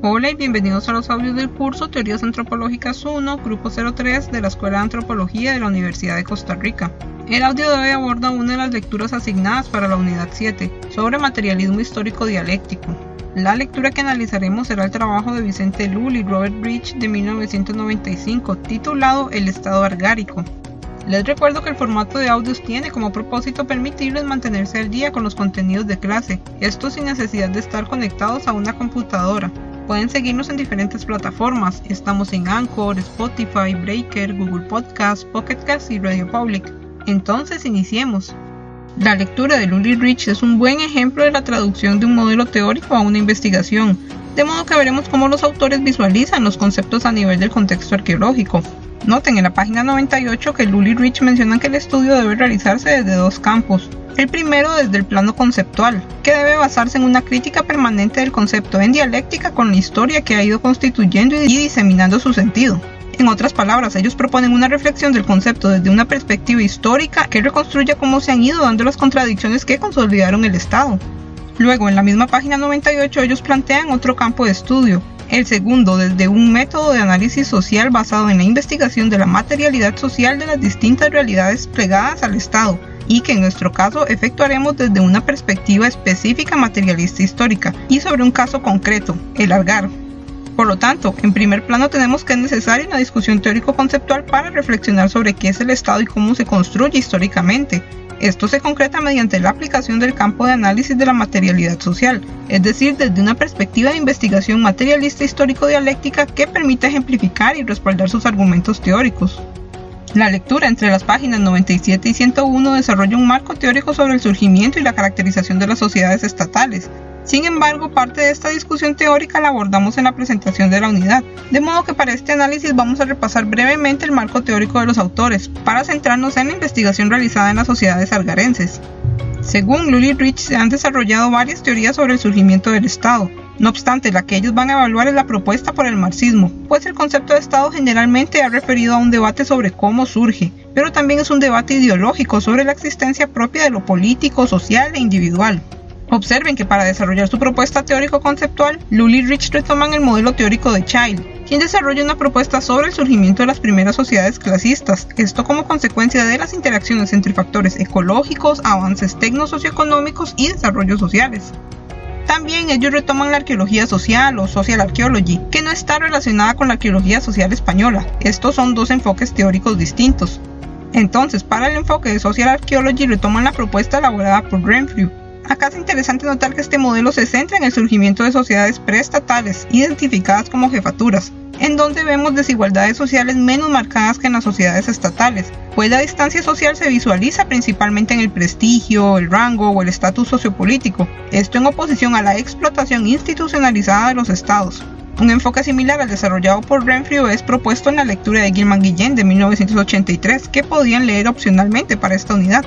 Hola y bienvenidos a los audios del curso Teorías Antropológicas 1, Grupo 03 de la Escuela de Antropología de la Universidad de Costa Rica. El audio de hoy aborda una de las lecturas asignadas para la Unidad 7, sobre materialismo histórico dialéctico. La lectura que analizaremos será el trabajo de Vicente Lull y Robert Bridge de 1995, titulado El Estado Argárico. Les recuerdo que el formato de audios tiene como propósito permitirles mantenerse al día con los contenidos de clase, esto sin necesidad de estar conectados a una computadora. Pueden seguirnos en diferentes plataformas. Estamos en Anchor, Spotify, Breaker, Google Podcast, Pocket Cast y Radio Public. Entonces, iniciemos. La lectura de Lully Rich es un buen ejemplo de la traducción de un modelo teórico a una investigación, de modo que veremos cómo los autores visualizan los conceptos a nivel del contexto arqueológico. Noten en la página 98 que Lully Rich menciona que el estudio debe realizarse desde dos campos, el primero desde el plano conceptual, que debe basarse en una crítica permanente del concepto en dialéctica con la historia que ha ido constituyendo y diseminando su sentido. En otras palabras, ellos proponen una reflexión del concepto desde una perspectiva histórica que reconstruya cómo se han ido dando las contradicciones que consolidaron el Estado. Luego, en la misma página 98, ellos plantean otro campo de estudio, el segundo desde un método de análisis social basado en la investigación de la materialidad social de las distintas realidades plegadas al Estado, y que en nuestro caso efectuaremos desde una perspectiva específica materialista histórica y sobre un caso concreto, el algar. Por lo tanto, en primer plano tenemos que es necesaria una discusión teórico-conceptual para reflexionar sobre qué es el Estado y cómo se construye históricamente. Esto se concreta mediante la aplicación del campo de análisis de la materialidad social, es decir, desde una perspectiva de investigación materialista histórico-dialéctica que permita ejemplificar y respaldar sus argumentos teóricos. La lectura entre las páginas 97 y 101 desarrolla un marco teórico sobre el surgimiento y la caracterización de las sociedades estatales. Sin embargo, parte de esta discusión teórica la abordamos en la presentación de la unidad, de modo que para este análisis vamos a repasar brevemente el marco teórico de los autores, para centrarnos en la investigación realizada en las sociedades algarenses. Según Lully Rich, se han desarrollado varias teorías sobre el surgimiento del Estado, no obstante, la que ellos van a evaluar es la propuesta por el marxismo, pues el concepto de Estado generalmente ha referido a un debate sobre cómo surge, pero también es un debate ideológico sobre la existencia propia de lo político, social e individual. Observen que para desarrollar su propuesta teórico-conceptual, Lully y Rich retoman el modelo teórico de Child, quien desarrolla una propuesta sobre el surgimiento de las primeras sociedades clasistas, esto como consecuencia de las interacciones entre factores ecológicos, avances tecno-socioeconómicos y desarrollos sociales. También ellos retoman la arqueología social o social archaeology, que no está relacionada con la arqueología social española. Estos son dos enfoques teóricos distintos. Entonces, para el enfoque de social archaeology retoman la propuesta elaborada por Renfrew, Acá es interesante notar que este modelo se centra en el surgimiento de sociedades preestatales, identificadas como jefaturas, en donde vemos desigualdades sociales menos marcadas que en las sociedades estatales, pues la distancia social se visualiza principalmente en el prestigio, el rango o el estatus sociopolítico, esto en oposición a la explotación institucionalizada de los estados. Un enfoque similar al desarrollado por Renfrew es propuesto en la lectura de Gilman Guillén de 1983, que podían leer opcionalmente para esta unidad.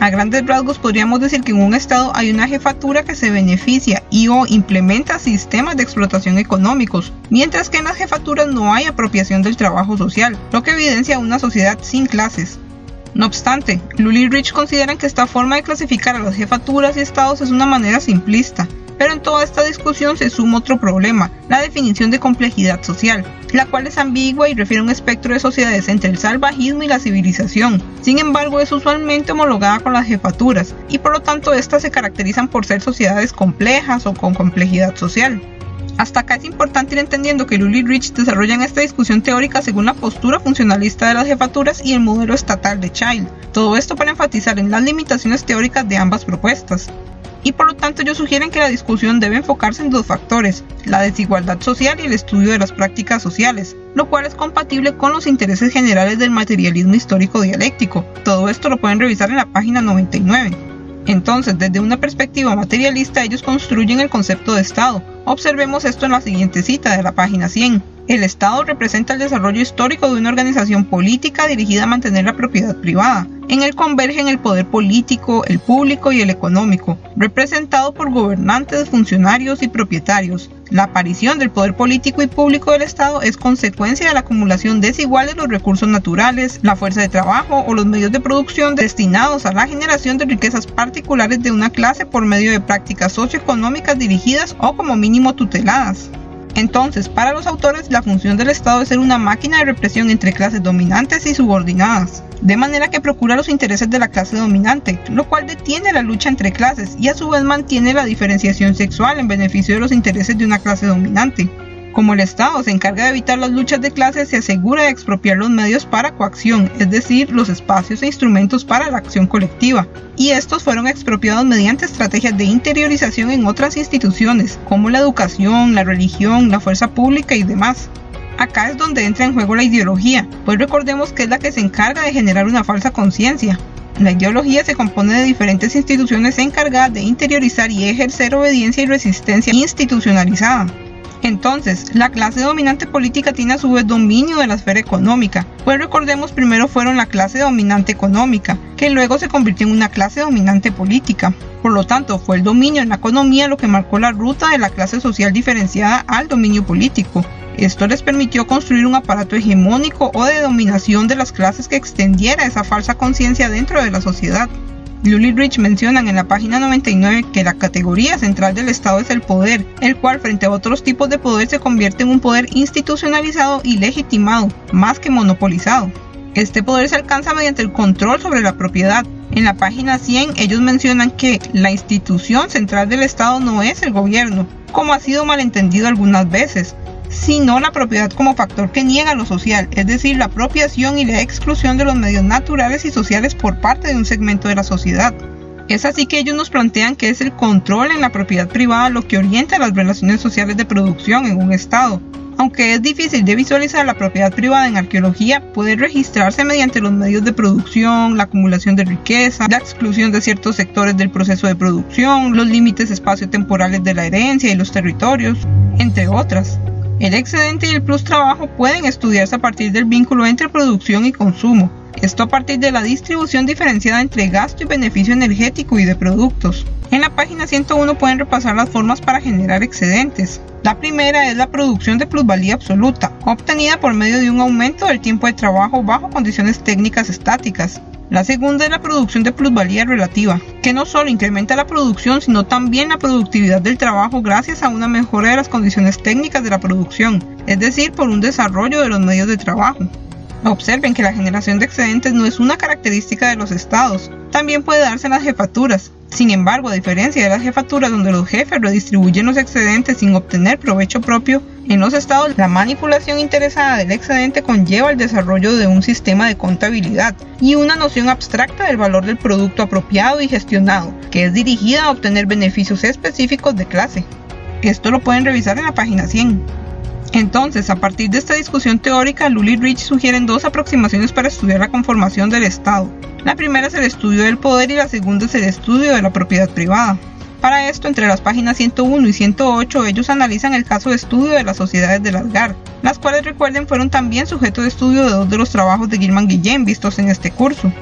A grandes rasgos podríamos decir que en un estado hay una jefatura que se beneficia y o implementa sistemas de explotación económicos, mientras que en las jefaturas no hay apropiación del trabajo social, lo que evidencia una sociedad sin clases. No obstante, Lully y Rich consideran que esta forma de clasificar a las jefaturas y estados es una manera simplista, pero en toda esta discusión se suma otro problema, la definición de complejidad social, la cual es ambigua y refiere a un espectro de sociedades entre el salvajismo y la civilización. Sin embargo, es usualmente homologada con las jefaturas, y por lo tanto estas se caracterizan por ser sociedades complejas o con complejidad social. Hasta acá es importante ir entendiendo que Lully y Rich desarrollan esta discusión teórica según la postura funcionalista de las jefaturas y el modelo estatal de Child. Todo esto para enfatizar en las limitaciones teóricas de ambas propuestas y por lo tanto ellos sugieren que la discusión debe enfocarse en dos factores, la desigualdad social y el estudio de las prácticas sociales, lo cual es compatible con los intereses generales del materialismo histórico dialéctico. Todo esto lo pueden revisar en la página 99. Entonces, desde una perspectiva materialista, ellos construyen el concepto de Estado. Observemos esto en la siguiente cita de la página 100. El Estado representa el desarrollo histórico de una organización política dirigida a mantener la propiedad privada. En él convergen el poder político, el público y el económico, representado por gobernantes, funcionarios y propietarios. La aparición del poder político y público del Estado es consecuencia de la acumulación desigual de los recursos naturales, la fuerza de trabajo o los medios de producción destinados a la generación de riquezas particulares de una clase por medio de prácticas socioeconómicas dirigidas o como mínimo tuteladas. Entonces, para los autores, la función del Estado es ser una máquina de represión entre clases dominantes y subordinadas, de manera que procura los intereses de la clase dominante, lo cual detiene la lucha entre clases y a su vez mantiene la diferenciación sexual en beneficio de los intereses de una clase dominante. Como el Estado se encarga de evitar las luchas de clases, se asegura de expropiar los medios para coacción, es decir, los espacios e instrumentos para la acción colectiva. Y estos fueron expropiados mediante estrategias de interiorización en otras instituciones, como la educación, la religión, la fuerza pública y demás. Acá es donde entra en juego la ideología, pues recordemos que es la que se encarga de generar una falsa conciencia. La ideología se compone de diferentes instituciones encargadas de interiorizar y ejercer obediencia y resistencia institucionalizada. Entonces, la clase dominante política tiene a su vez dominio de la esfera económica, pues recordemos primero fueron la clase dominante económica, que luego se convirtió en una clase dominante política. Por lo tanto, fue el dominio en la economía lo que marcó la ruta de la clase social diferenciada al dominio político. Esto les permitió construir un aparato hegemónico o de dominación de las clases que extendiera esa falsa conciencia dentro de la sociedad. Lully Rich mencionan en la página 99 que la categoría central del Estado es el poder, el cual frente a otros tipos de poder se convierte en un poder institucionalizado y legitimado, más que monopolizado. Este poder se alcanza mediante el control sobre la propiedad. En la página 100 ellos mencionan que la institución central del Estado no es el gobierno, como ha sido malentendido algunas veces, sino la propiedad como factor que niega lo social, es decir, la apropiación y la exclusión de los medios naturales y sociales por parte de un segmento de la sociedad. Es así que ellos nos plantean que es el control en la propiedad privada lo que orienta las relaciones sociales de producción en un Estado. Aunque es difícil de visualizar la propiedad privada en arqueología, puede registrarse mediante los medios de producción, la acumulación de riqueza, la exclusión de ciertos sectores del proceso de producción, los límites espaciotemporales de la herencia y los territorios, entre otras. El excedente y el plus trabajo pueden estudiarse a partir del vínculo entre producción y consumo, esto a partir de la distribución diferenciada entre gasto y beneficio energético y de productos. En la página 101 pueden repasar las formas para generar excedentes. La primera es la producción de plusvalía absoluta, obtenida por medio de un aumento del tiempo de trabajo bajo condiciones técnicas estáticas. La segunda es la producción de plusvalía relativa, que no solo incrementa la producción, sino también la productividad del trabajo gracias a una mejora de las condiciones técnicas de la producción, es decir, por un desarrollo de los medios de trabajo. Observen que la generación de excedentes no es una característica de los estados, también puede darse en las jefaturas. Sin embargo, a diferencia de las jefaturas donde los jefes redistribuyen los excedentes sin obtener provecho propio, en los estados la manipulación interesada del excedente conlleva el desarrollo de un sistema de contabilidad y una noción abstracta del valor del producto apropiado y gestionado, que es dirigida a obtener beneficios específicos de clase. Esto lo pueden revisar en la página 100. Entonces, a partir de esta discusión teórica, Lully Rich sugieren dos aproximaciones para estudiar la conformación del Estado. La primera es el estudio del poder y la segunda es el estudio de la propiedad privada. Para esto, entre las páginas 101 y 108, ellos analizan el caso de estudio de las sociedades de Lasgar, las cuales recuerden fueron también sujeto de estudio de dos de los trabajos de Gilman Guillén vistos en este curso.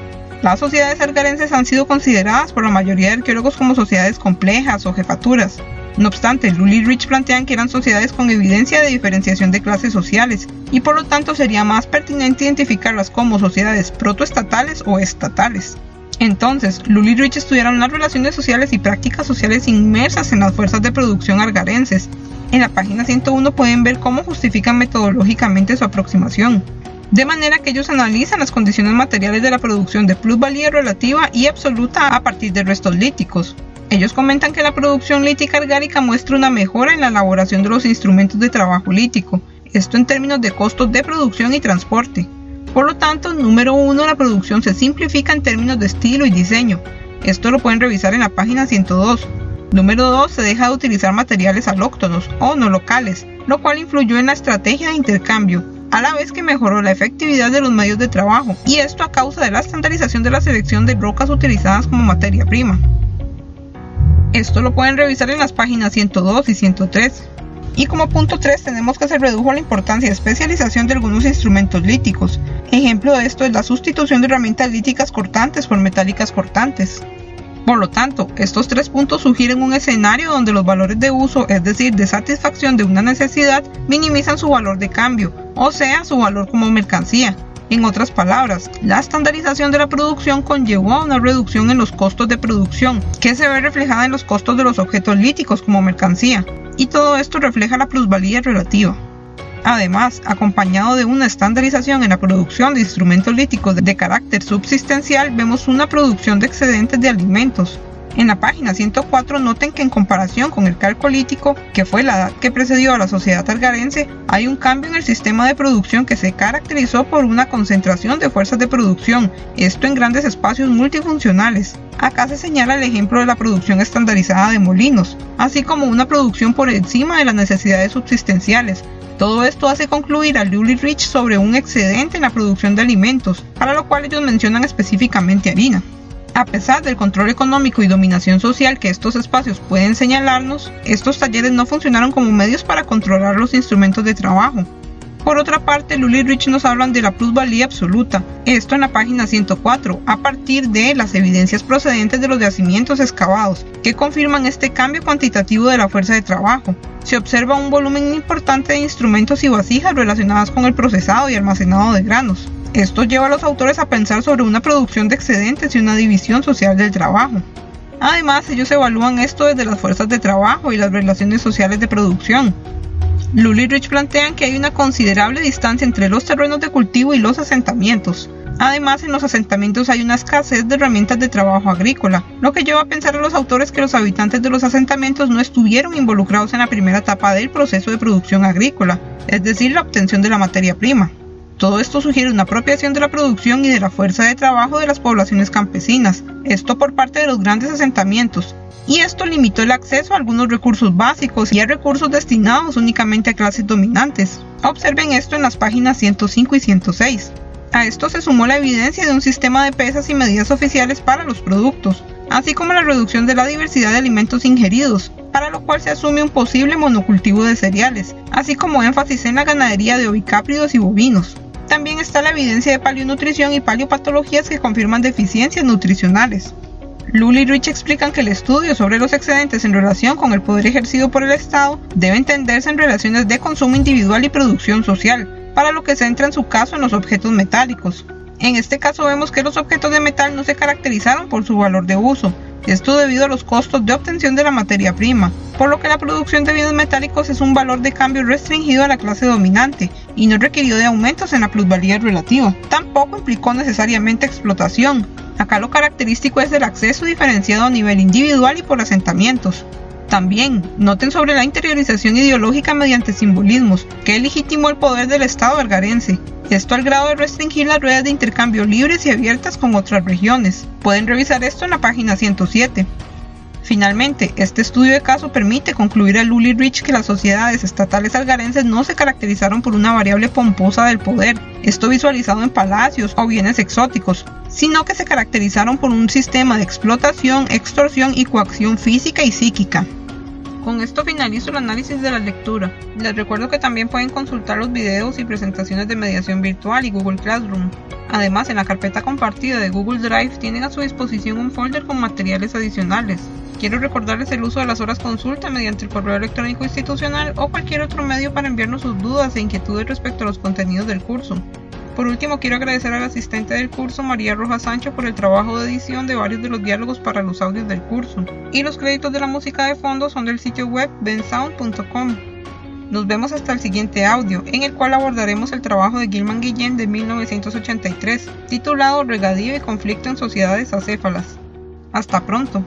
Las sociedades algarenses han sido consideradas por la mayoría de arqueólogos como sociedades complejas o jefaturas, no obstante, Lully Rich plantean que eran sociedades con evidencia de diferenciación de clases sociales y por lo tanto sería más pertinente identificarlas como sociedades protoestatales o estatales. Entonces, Lully Rich estudiaron las relaciones sociales y prácticas sociales inmersas en las fuerzas de producción algarenses. En la página 101 pueden ver cómo justifican metodológicamente su aproximación. De manera que ellos analizan las condiciones materiales de la producción de plusvalía relativa y absoluta a partir de restos líticos, ellos comentan que la producción lítica argárica muestra una mejora en la elaboración de los instrumentos de trabajo lítico, esto en términos de costos de producción y transporte. Por lo tanto, número uno, la producción se simplifica en términos de estilo y diseño. Esto lo pueden revisar en la página 102. Número 2. Se deja de utilizar materiales alóctonos o no locales, lo cual influyó en la estrategia de intercambio, a la vez que mejoró la efectividad de los medios de trabajo, y esto a causa de la estandarización de la selección de rocas utilizadas como materia prima. Esto lo pueden revisar en las páginas 102 y 103. Y como punto 3 tenemos que se redujo la importancia de especialización de algunos instrumentos líticos. Ejemplo de esto es la sustitución de herramientas líticas cortantes por metálicas cortantes. Por lo tanto, estos tres puntos sugieren un escenario donde los valores de uso, es decir, de satisfacción de una necesidad, minimizan su valor de cambio, o sea, su valor como mercancía. En otras palabras, la estandarización de la producción conllevó a una reducción en los costos de producción, que se ve reflejada en los costos de los objetos líticos como mercancía, y todo esto refleja la plusvalía relativa. Además, acompañado de una estandarización en la producción de instrumentos líticos de carácter subsistencial, vemos una producción de excedentes de alimentos, en la página 104 noten que en comparación con el calcolítico, que fue la edad que precedió a la sociedad targarense, hay un cambio en el sistema de producción que se caracterizó por una concentración de fuerzas de producción, esto en grandes espacios multifuncionales. Acá se señala el ejemplo de la producción estandarizada de molinos, así como una producción por encima de las necesidades subsistenciales, todo esto hace concluir a Lully Rich sobre un excedente en la producción de alimentos, para lo cual ellos mencionan específicamente harina. A pesar del control económico y dominación social que estos espacios pueden señalarnos, estos talleres no funcionaron como medios para controlar los instrumentos de trabajo. Por otra parte, Lully Rich nos hablan de la plusvalía absoluta, esto en la página 104, a partir de las evidencias procedentes de los yacimientos excavados, que confirman este cambio cuantitativo de la fuerza de trabajo. Se observa un volumen importante de instrumentos y vasijas relacionadas con el procesado y almacenado de granos. Esto lleva a los autores a pensar sobre una producción de excedentes y una división social del trabajo. Además, ellos evalúan esto desde las fuerzas de trabajo y las relaciones sociales de producción. Lully Rich plantean que hay una considerable distancia entre los terrenos de cultivo y los asentamientos. Además, en los asentamientos hay una escasez de herramientas de trabajo agrícola, lo que lleva a pensar a los autores que los habitantes de los asentamientos no estuvieron involucrados en la primera etapa del proceso de producción agrícola, es decir, la obtención de la materia prima. Todo esto sugiere una apropiación de la producción y de la fuerza de trabajo de las poblaciones campesinas, esto por parte de los grandes asentamientos, y esto limitó el acceso a algunos recursos básicos y a recursos destinados únicamente a clases dominantes. Observen esto en las páginas 105 y 106. A esto se sumó la evidencia de un sistema de pesas y medidas oficiales para los productos, así como la reducción de la diversidad de alimentos ingeridos, para lo cual se asume un posible monocultivo de cereales, así como énfasis en la ganadería de ovicápridos y bovinos. También está la evidencia de paleonutrición y paleopatologías que confirman deficiencias nutricionales. Lully y Rich explican que el estudio sobre los excedentes en relación con el poder ejercido por el Estado debe entenderse en relaciones de consumo individual y producción social, para lo que centra en su caso en los objetos metálicos. En este caso vemos que los objetos de metal no se caracterizaron por su valor de uso, esto debido a los costos de obtención de la materia prima, por lo que la producción de bienes metálicos es un valor de cambio restringido a la clase dominante y no requirió de aumentos en la plusvalía relativa. Tampoco implicó necesariamente explotación. Acá lo característico es el acceso diferenciado a nivel individual y por asentamientos. También, noten sobre la interiorización ideológica mediante simbolismos, que legitimó el poder del Estado algarense, esto al grado de restringir las ruedas de intercambio libres y abiertas con otras regiones. Pueden revisar esto en la página 107. Finalmente, este estudio de caso permite concluir a Lully Rich que las sociedades estatales algarenses no se caracterizaron por una variable pomposa del poder, esto visualizado en palacios o bienes exóticos, sino que se caracterizaron por un sistema de explotación, extorsión y coacción física y psíquica. Con esto finalizo el análisis de la lectura. Les recuerdo que también pueden consultar los videos y presentaciones de mediación virtual y Google Classroom. Además, en la carpeta compartida de Google Drive tienen a su disposición un folder con materiales adicionales. Quiero recordarles el uso de las horas consulta mediante el correo electrónico institucional o cualquier otro medio para enviarnos sus dudas e inquietudes respecto a los contenidos del curso. Por último, quiero agradecer al asistente del curso, María Rojas Sancho, por el trabajo de edición de varios de los diálogos para los audios del curso. Y los créditos de la música de fondo son del sitio web bensound.com. Nos vemos hasta el siguiente audio, en el cual abordaremos el trabajo de Gilman Guillén de 1983, titulado Regadío y conflicto en sociedades acéfalas. Hasta pronto.